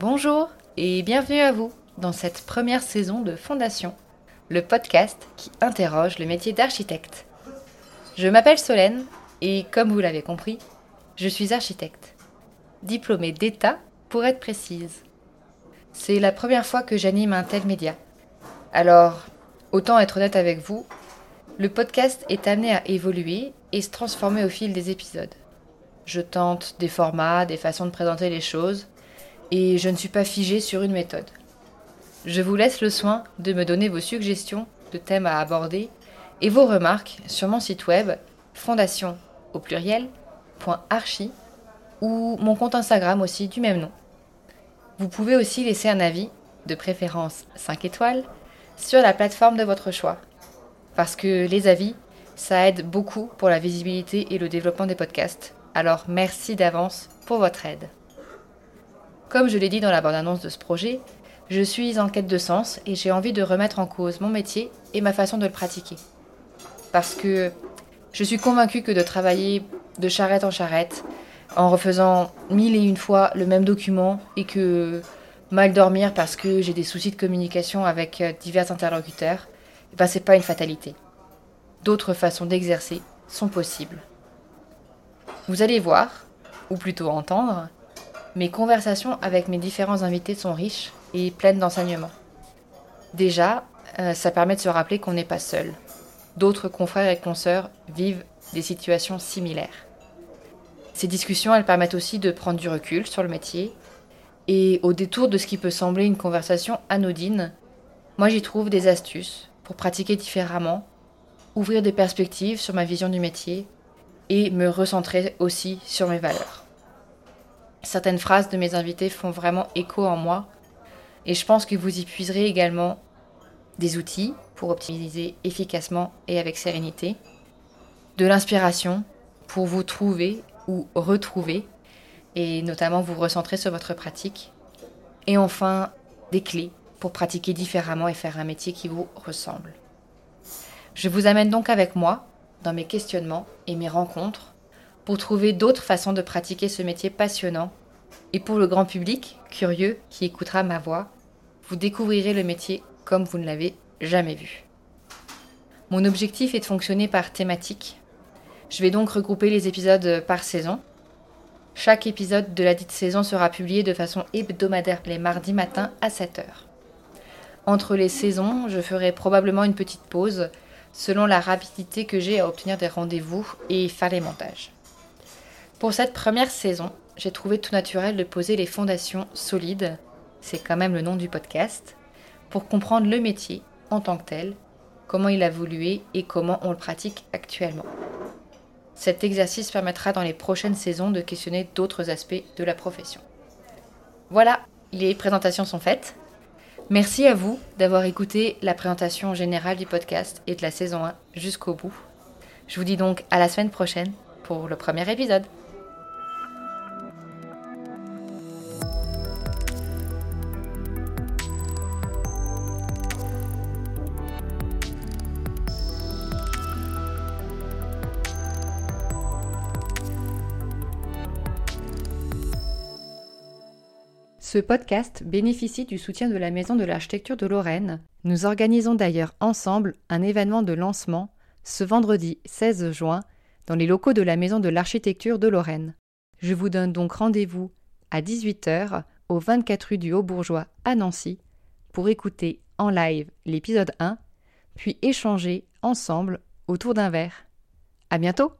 Bonjour et bienvenue à vous dans cette première saison de Fondation, le podcast qui interroge le métier d'architecte. Je m'appelle Solène et comme vous l'avez compris, je suis architecte, diplômée d'État pour être précise. C'est la première fois que j'anime un tel média. Alors, autant être honnête avec vous, le podcast est amené à évoluer et se transformer au fil des épisodes. Je tente des formats, des façons de présenter les choses, et je ne suis pas figée sur une méthode. Je vous laisse le soin de me donner vos suggestions de thèmes à aborder et vos remarques sur mon site web fondation au pluriel .archi ou mon compte Instagram aussi du même nom. Vous pouvez aussi laisser un avis, de préférence 5 étoiles, sur la plateforme de votre choix. Parce que les avis, ça aide beaucoup pour la visibilité et le développement des podcasts. Alors merci d'avance pour votre aide. Comme je l'ai dit dans la bande-annonce de ce projet, je suis en quête de sens et j'ai envie de remettre en cause mon métier et ma façon de le pratiquer. Parce que je suis convaincue que de travailler de charrette en charrette, en refaisant mille et une fois le même document et que mal dormir parce que j'ai des soucis de communication avec euh, divers interlocuteurs, ben c'est pas une fatalité. D'autres façons d'exercer sont possibles. Vous allez voir, ou plutôt entendre, mes conversations avec mes différents invités sont riches et pleines d'enseignements. Déjà, euh, ça permet de se rappeler qu'on n'est pas seul. D'autres confrères et consoeurs vivent des situations similaires. Ces discussions, elles permettent aussi de prendre du recul sur le métier. Et au détour de ce qui peut sembler une conversation anodine, moi j'y trouve des astuces pour pratiquer différemment, ouvrir des perspectives sur ma vision du métier et me recentrer aussi sur mes valeurs. Certaines phrases de mes invités font vraiment écho en moi. Et je pense que vous y puiserez également des outils pour optimiser efficacement et avec sérénité, de l'inspiration pour vous trouver ou retrouver. Et notamment vous recentrer sur votre pratique, et enfin des clés pour pratiquer différemment et faire un métier qui vous ressemble. Je vous amène donc avec moi dans mes questionnements et mes rencontres pour trouver d'autres façons de pratiquer ce métier passionnant. Et pour le grand public, curieux, qui écoutera ma voix, vous découvrirez le métier comme vous ne l'avez jamais vu. Mon objectif est de fonctionner par thématique. Je vais donc regrouper les épisodes par saison. Chaque épisode de la dite saison sera publié de façon hebdomadaire les mardis matins à 7h. Entre les saisons, je ferai probablement une petite pause selon la rapidité que j'ai à obtenir des rendez-vous et faire les montages. Pour cette première saison, j'ai trouvé tout naturel de poser les fondations solides, c'est quand même le nom du podcast, pour comprendre le métier en tant que tel, comment il a évolué et comment on le pratique actuellement. Cet exercice permettra dans les prochaines saisons de questionner d'autres aspects de la profession. Voilà, les présentations sont faites. Merci à vous d'avoir écouté la présentation générale du podcast et de la saison 1 jusqu'au bout. Je vous dis donc à la semaine prochaine pour le premier épisode. Ce podcast bénéficie du soutien de la Maison de l'Architecture de Lorraine. Nous organisons d'ailleurs ensemble un événement de lancement ce vendredi 16 juin dans les locaux de la Maison de l'Architecture de Lorraine. Je vous donne donc rendez-vous à 18h au 24 rue du Haut-Bourgeois à Nancy pour écouter en live l'épisode 1, puis échanger ensemble autour d'un verre. À bientôt!